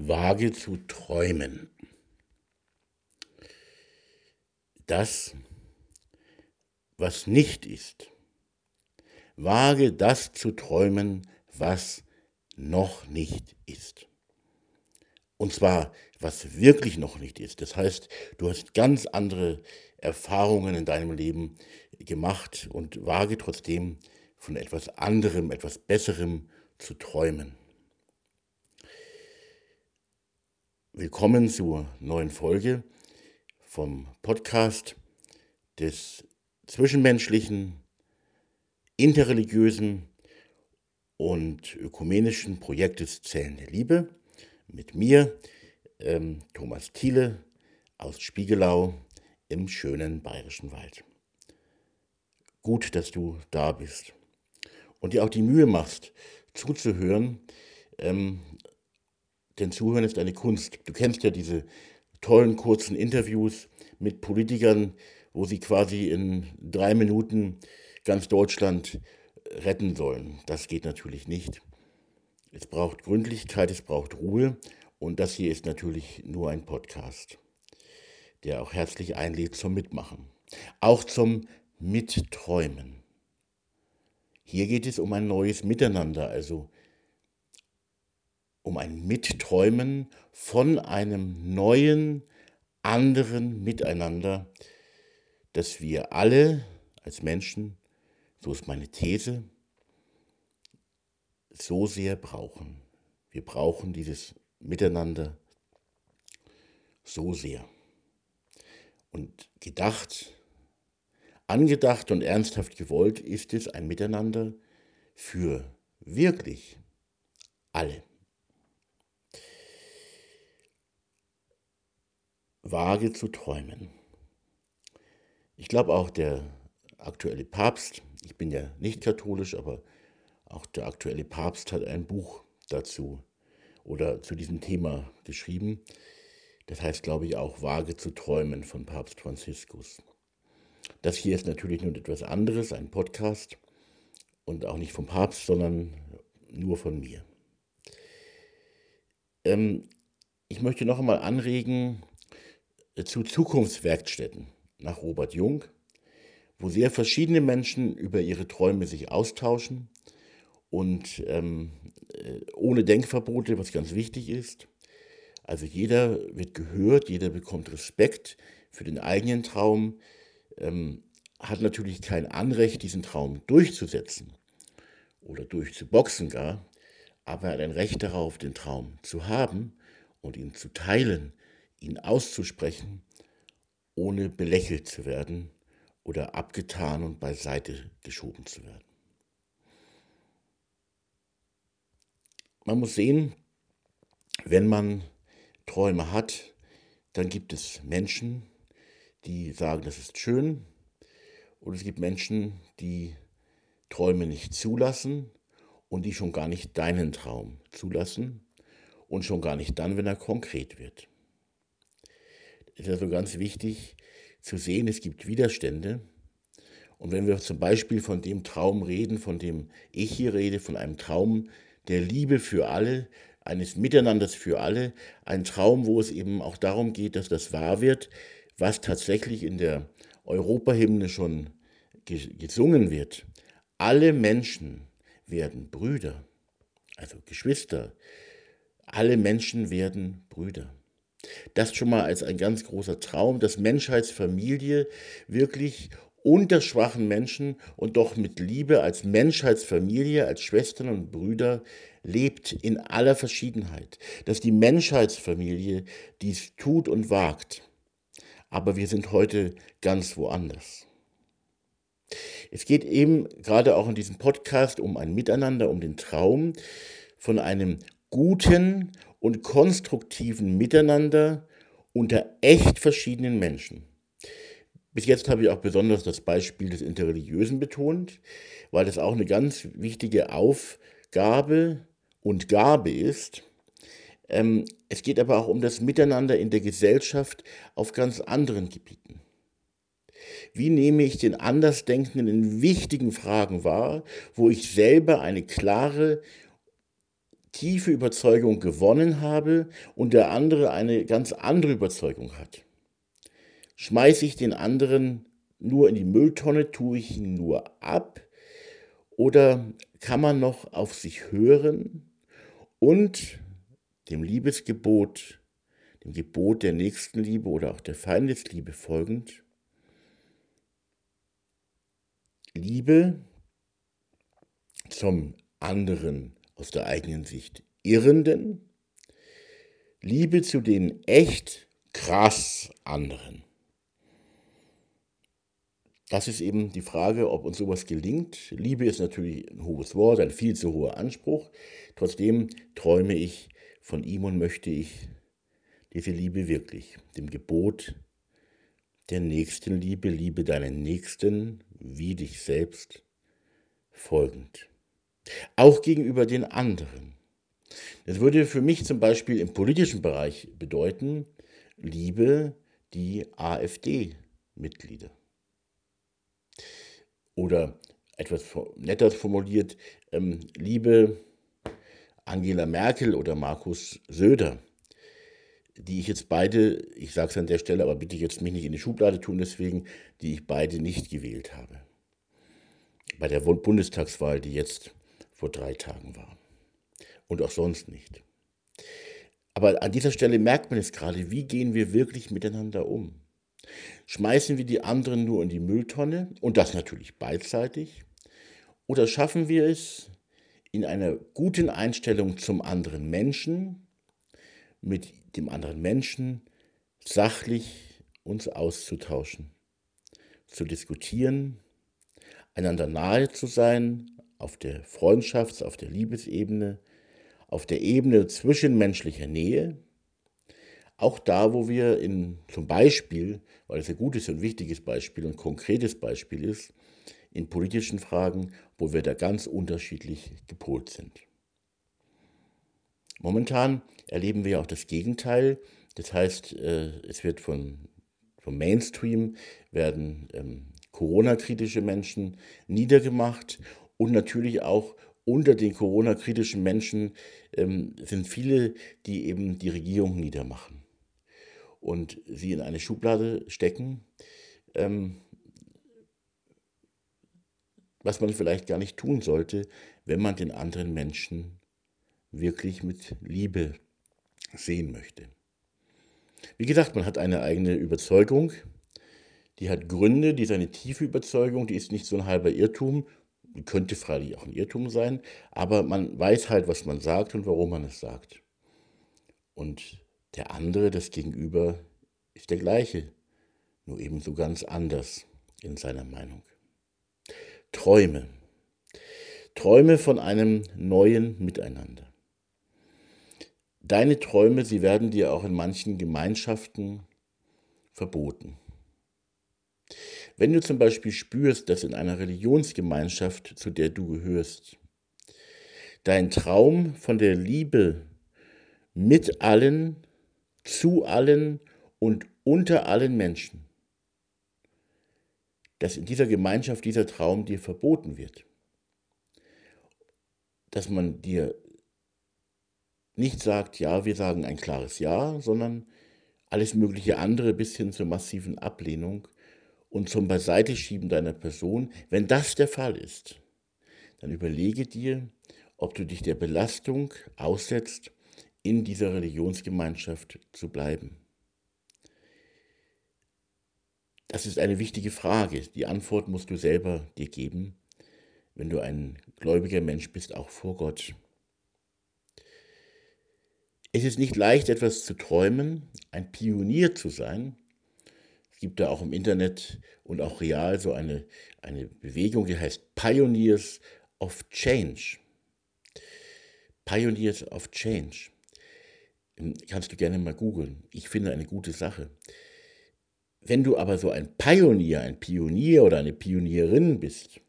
Wage zu träumen. Das, was nicht ist. Wage das zu träumen, was noch nicht ist. Und zwar, was wirklich noch nicht ist. Das heißt, du hast ganz andere Erfahrungen in deinem Leben gemacht und wage trotzdem von etwas anderem, etwas Besserem zu träumen. Willkommen zur neuen Folge vom Podcast des zwischenmenschlichen, interreligiösen und ökumenischen Projektes Zellen der Liebe mit mir, ähm, Thomas Thiele aus Spiegelau im schönen bayerischen Wald. Gut, dass du da bist und dir auch die Mühe machst, zuzuhören, ähm, denn Zuhören ist eine Kunst. Du kennst ja diese tollen kurzen Interviews mit Politikern, wo sie quasi in drei Minuten ganz Deutschland retten sollen. Das geht natürlich nicht. Es braucht Gründlichkeit, es braucht Ruhe und das hier ist natürlich nur ein Podcast, der auch herzlich einlädt zum Mitmachen, auch zum Mitträumen. Hier geht es um ein neues Miteinander, also um ein Mitträumen von einem neuen, anderen Miteinander, das wir alle als Menschen, so ist meine These, so sehr brauchen. Wir brauchen dieses Miteinander so sehr. Und gedacht, angedacht und ernsthaft gewollt ist es ein Miteinander für wirklich alle. Wage zu träumen. Ich glaube auch der aktuelle Papst, ich bin ja nicht katholisch, aber auch der aktuelle Papst hat ein Buch dazu oder zu diesem Thema geschrieben. Das heißt, glaube ich, auch Wage zu träumen von Papst Franziskus. Das hier ist natürlich nun etwas anderes, ein Podcast und auch nicht vom Papst, sondern nur von mir. Ähm, ich möchte noch einmal anregen, zu Zukunftswerkstätten nach Robert Jung, wo sehr verschiedene Menschen über ihre Träume sich austauschen und ähm, äh, ohne Denkverbote, was ganz wichtig ist. Also jeder wird gehört, jeder bekommt Respekt für den eigenen Traum, ähm, hat natürlich kein Anrecht, diesen Traum durchzusetzen oder durchzuboxen gar, aber er hat ein Recht darauf, den Traum zu haben und ihn zu teilen ihn auszusprechen, ohne belächelt zu werden oder abgetan und beiseite geschoben zu werden. Man muss sehen, wenn man Träume hat, dann gibt es Menschen, die sagen, das ist schön, und es gibt Menschen, die Träume nicht zulassen und die schon gar nicht deinen Traum zulassen und schon gar nicht dann, wenn er konkret wird ist also ganz wichtig zu sehen, es gibt Widerstände. Und wenn wir zum Beispiel von dem Traum reden, von dem ich hier rede, von einem Traum der Liebe für alle, eines Miteinanders für alle, ein Traum, wo es eben auch darum geht, dass das wahr wird, was tatsächlich in der Europahymne schon gesungen wird. Alle Menschen werden Brüder, also Geschwister. Alle Menschen werden Brüder. Das schon mal als ein ganz großer Traum, dass Menschheitsfamilie wirklich unter schwachen Menschen und doch mit Liebe als Menschheitsfamilie, als Schwestern und Brüder lebt in aller Verschiedenheit. Dass die Menschheitsfamilie dies tut und wagt. Aber wir sind heute ganz woanders. Es geht eben gerade auch in diesem Podcast um ein Miteinander, um den Traum von einem guten und konstruktiven Miteinander unter echt verschiedenen Menschen. Bis jetzt habe ich auch besonders das Beispiel des Interreligiösen betont, weil das auch eine ganz wichtige Aufgabe und Gabe ist. Ähm, es geht aber auch um das Miteinander in der Gesellschaft auf ganz anderen Gebieten. Wie nehme ich den Andersdenkenden in wichtigen Fragen wahr, wo ich selber eine klare tiefe Überzeugung gewonnen habe und der andere eine ganz andere Überzeugung hat? Schmeiße ich den anderen nur in die Mülltonne, tue ich ihn nur ab? Oder kann man noch auf sich hören und dem Liebesgebot, dem Gebot der Nächstenliebe oder auch der Feindesliebe folgend, Liebe zum anderen aus der eigenen Sicht Irrenden, Liebe zu den echt krass anderen. Das ist eben die Frage, ob uns sowas gelingt. Liebe ist natürlich ein hohes Wort, ein viel zu hoher Anspruch. Trotzdem träume ich von ihm und möchte ich diese Liebe wirklich, dem Gebot der Nächstenliebe, liebe deinen Nächsten wie dich selbst folgend. Auch gegenüber den anderen. Das würde für mich zum Beispiel im politischen Bereich bedeuten, liebe die AfD-Mitglieder. Oder etwas netter formuliert, ähm, liebe Angela Merkel oder Markus Söder, die ich jetzt beide, ich sage es an der Stelle, aber bitte jetzt mich nicht in die Schublade tun deswegen, die ich beide nicht gewählt habe. Bei der Bundestagswahl, die jetzt vor drei Tagen war. Und auch sonst nicht. Aber an dieser Stelle merkt man es gerade, wie gehen wir wirklich miteinander um? Schmeißen wir die anderen nur in die Mülltonne und das natürlich beidseitig? Oder schaffen wir es, in einer guten Einstellung zum anderen Menschen, mit dem anderen Menschen sachlich uns auszutauschen, zu diskutieren, einander nahe zu sein, auf der Freundschafts-, auf der Liebesebene, auf der Ebene zwischenmenschlicher Nähe, auch da, wo wir in, zum Beispiel, weil es ein gutes und wichtiges Beispiel und konkretes Beispiel ist, in politischen Fragen, wo wir da ganz unterschiedlich gepolt sind. Momentan erleben wir auch das Gegenteil. Das heißt, äh, es wird von, vom Mainstream werden ähm, Corona-kritische Menschen niedergemacht und natürlich auch unter den Corona-kritischen Menschen ähm, sind viele, die eben die Regierung niedermachen und sie in eine Schublade stecken, ähm, was man vielleicht gar nicht tun sollte, wenn man den anderen Menschen wirklich mit Liebe sehen möchte. Wie gesagt, man hat eine eigene Überzeugung, die hat Gründe, die ist eine tiefe Überzeugung, die ist nicht so ein halber Irrtum, könnte freilich auch ein Irrtum sein, aber man weiß halt, was man sagt und warum man es sagt. Und der andere, das Gegenüber, ist der gleiche, nur ebenso ganz anders in seiner Meinung. Träume. Träume von einem neuen Miteinander. Deine Träume, sie werden dir auch in manchen Gemeinschaften verboten. Wenn du zum Beispiel spürst, dass in einer Religionsgemeinschaft, zu der du gehörst, dein Traum von der Liebe mit allen, zu allen und unter allen Menschen, dass in dieser Gemeinschaft dieser Traum dir verboten wird, dass man dir nicht sagt, ja, wir sagen ein klares Ja, sondern alles mögliche andere bis hin zur massiven Ablehnung und zum Beiseiteschieben deiner Person. Wenn das der Fall ist, dann überlege dir, ob du dich der Belastung aussetzt, in dieser Religionsgemeinschaft zu bleiben. Das ist eine wichtige Frage. Die Antwort musst du selber dir geben, wenn du ein gläubiger Mensch bist, auch vor Gott. Es ist nicht leicht, etwas zu träumen, ein Pionier zu sein. Es gibt da auch im Internet und auch real so eine, eine Bewegung, die heißt Pioneers of Change. Pioneers of Change. Ähm, kannst du gerne mal googeln. Ich finde eine gute Sache. Wenn du aber so ein Pionier, ein Pionier oder eine Pionierin bist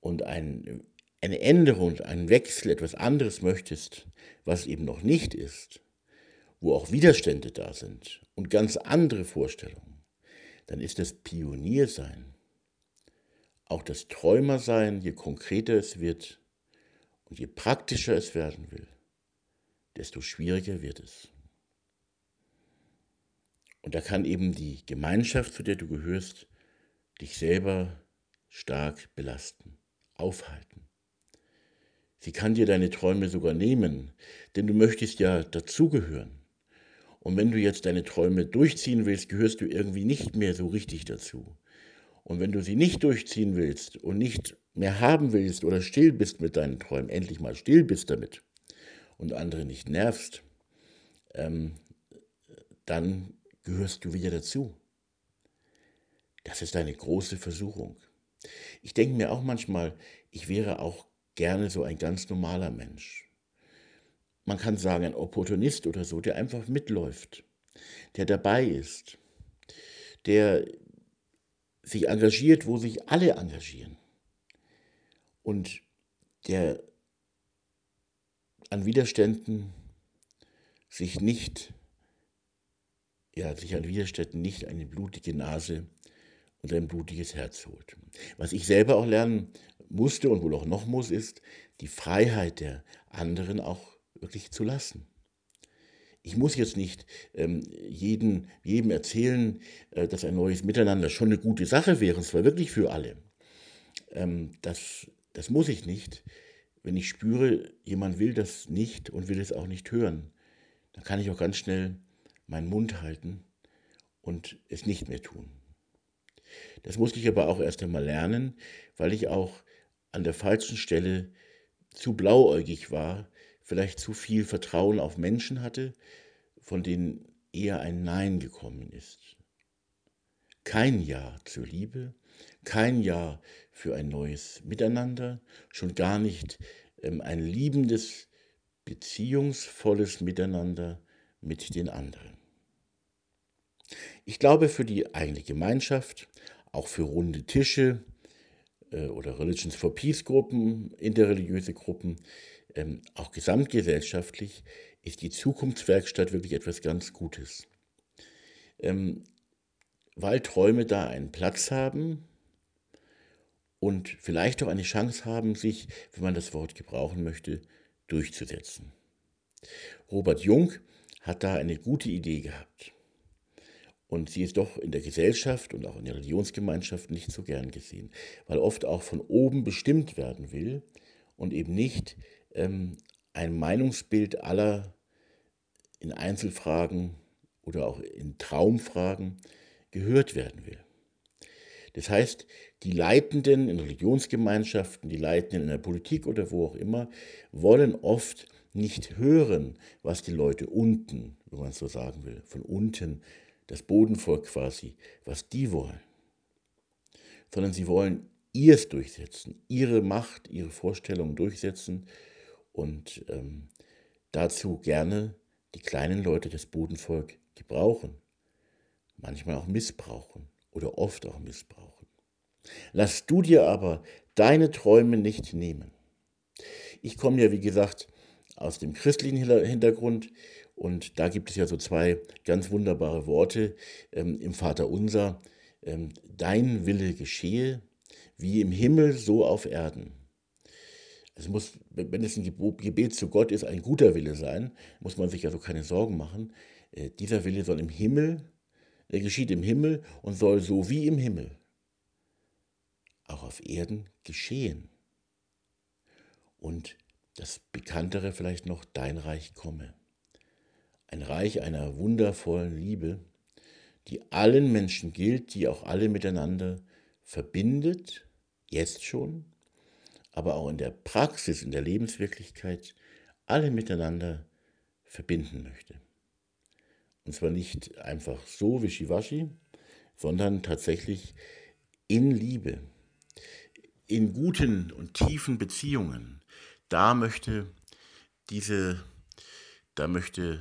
und ein eine Änderung, einen Wechsel, etwas anderes möchtest, was eben noch nicht ist, wo auch Widerstände da sind und ganz andere Vorstellungen, dann ist das Pioniersein, auch das Träumersein, je konkreter es wird Und je praktischer es werden will, desto schwieriger wird es. Und da kann eben die Gemeinschaft, zu der du gehörst, dich selber stark belasten, aufhalten. Sie kann dir deine Träume sogar nehmen, denn du möchtest ja dazugehören. Und wenn du jetzt deine Träume durchziehen willst, gehörst du irgendwie nicht mehr so richtig dazu. Und wenn du sie nicht durchziehen willst und nicht mehr haben willst oder still bist mit deinen Träumen, endlich mal still bist damit und andere nicht nervst, ähm, dann gehörst du wieder dazu. Das ist eine große Versuchung. Ich denke mir auch manchmal, ich wäre auch gerne so ein ganz normaler Mensch. Man kann sagen, ein Opportunist oder so, der einfach mitläuft, der dabei ist, der sich engagiert, wo sich alle engagieren und der an Widerständen sich nicht, ja, sich an Widerständen nicht eine blutige Nase und ein blutiges Herz holt. Was ich selber auch lernen musste und wohl auch noch muss, ist, die Freiheit der anderen auch wirklich zu lassen. Ich muss jetzt nicht ähm, jeden, jedem erzählen, äh, dass ein neues Miteinander schon eine gute Sache wäre, und zwar wirklich für alle. Ähm, das, das muss ich nicht. Wenn ich spüre, jemand will das nicht und will es auch nicht hören, dann kann ich auch ganz schnell meinen Mund halten und es nicht mehr tun. Das musste ich aber auch erst einmal lernen, weil ich auch an der falschen Stelle zu blauäugig war, vielleicht zu viel Vertrauen auf Menschen hatte, von denen eher ein Nein gekommen ist. Kein Ja zur Liebe, kein Ja für ein neues Miteinander, schon gar nicht ähm, ein liebendes, beziehungsvolles Miteinander mit den anderen. Ich glaube, für die eigene Gemeinschaft, auch für runde Tische äh, oder Religions for Peace Gruppen, interreligiöse Gruppen, ähm, auch gesamtgesellschaftlich, ist die Zukunftswerkstatt wirklich etwas ganz Gutes. Ähm, weil Träume da einen Platz haben und vielleicht auch eine Chance haben, sich, wenn man das Wort gebrauchen möchte, durchzusetzen. Robert Jung hat da eine gute Idee gehabt. Und sie ist doch in der Gesellschaft und auch in der Religionsgemeinschaft nicht so gern gesehen, weil oft auch von oben bestimmt werden will und eben nicht ähm, ein Meinungsbild aller in Einzelfragen oder auch in Traumfragen gehört werden will. Das heißt, die Leitenden in Religionsgemeinschaften, die Leitenden in der Politik oder wo auch immer, wollen oft nicht hören, was die Leute unten, wenn man es so sagen will, von unten das Bodenvolk quasi, was die wollen, sondern sie wollen ihrs durchsetzen, ihre Macht, ihre Vorstellungen durchsetzen und ähm, dazu gerne die kleinen Leute des Bodenvolk gebrauchen, manchmal auch missbrauchen oder oft auch missbrauchen. Lass du dir aber deine Träume nicht nehmen. Ich komme ja, wie gesagt, aus dem christlichen Hintergrund und da gibt es ja so zwei ganz wunderbare Worte ähm, im Vater Unser. Ähm, Dein Wille geschehe, wie im Himmel, so auf Erden. Es muss, wenn es ein Gebet zu Gott ist, ein guter Wille sein, muss man sich also keine Sorgen machen. Äh, dieser Wille soll im Himmel, er geschieht im Himmel und soll so wie im Himmel auch auf Erden geschehen. Und das Bekanntere vielleicht noch, dein Reich komme ein Reich einer wundervollen Liebe, die allen Menschen gilt, die auch alle miteinander verbindet, jetzt schon, aber auch in der Praxis, in der Lebenswirklichkeit, alle miteinander verbinden möchte. Und zwar nicht einfach so wischiwaschi, sondern tatsächlich in Liebe, in guten und tiefen Beziehungen. Da möchte diese, da möchte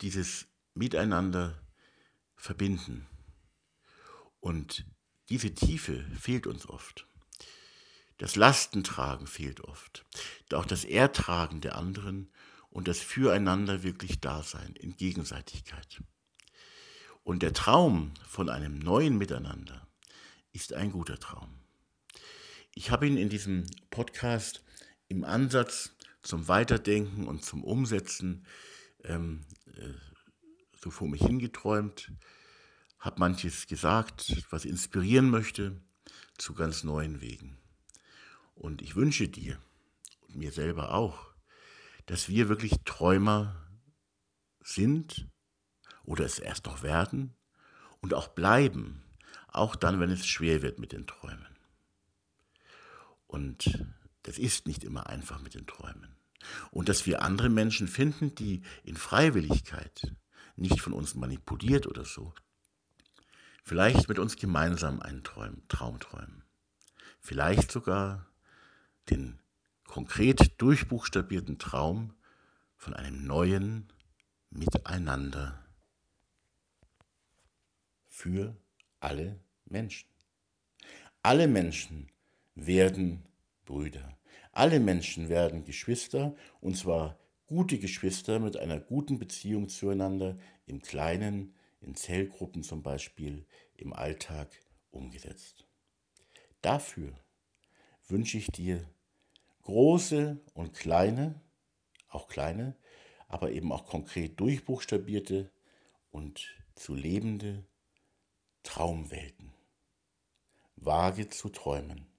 dieses Miteinander verbinden. Und diese Tiefe fehlt uns oft. Das Lastentragen fehlt oft. Auch das Ertragen der anderen und das Füreinander wirklich Dasein in Gegenseitigkeit. Und der Traum von einem neuen Miteinander ist ein guter Traum. Ich habe ihn in diesem Podcast im Ansatz zum Weiterdenken und zum Umsetzen ähm, äh, so vor mich hingeträumt, habe manches gesagt, was inspirieren möchte zu ganz neuen Wegen. Und ich wünsche dir und mir selber auch, dass wir wirklich Träumer sind oder es erst noch werden und auch bleiben, auch dann, wenn es schwer wird mit den Träumen. Und das ist nicht immer einfach mit den Träumen. Und dass wir andere Menschen finden, die in Freiwilligkeit, nicht von uns manipuliert oder so, vielleicht mit uns gemeinsam einen Traum, träumen. Vielleicht sogar den konkret durchbuchstabierten Traum von einem neuen Miteinander für alle Menschen. Alle Menschen werden Brüder. Alle Menschen werden Geschwister, und zwar gute Geschwister mit einer guten Beziehung zueinander, im Kleinen, in Zellgruppen zum Beispiel, im Alltag umgesetzt. Dafür wünsche ich dir große und kleine, auch kleine, aber eben auch konkret durchbuchstabierte und zu lebende Traumwelten. Wage zu träumen.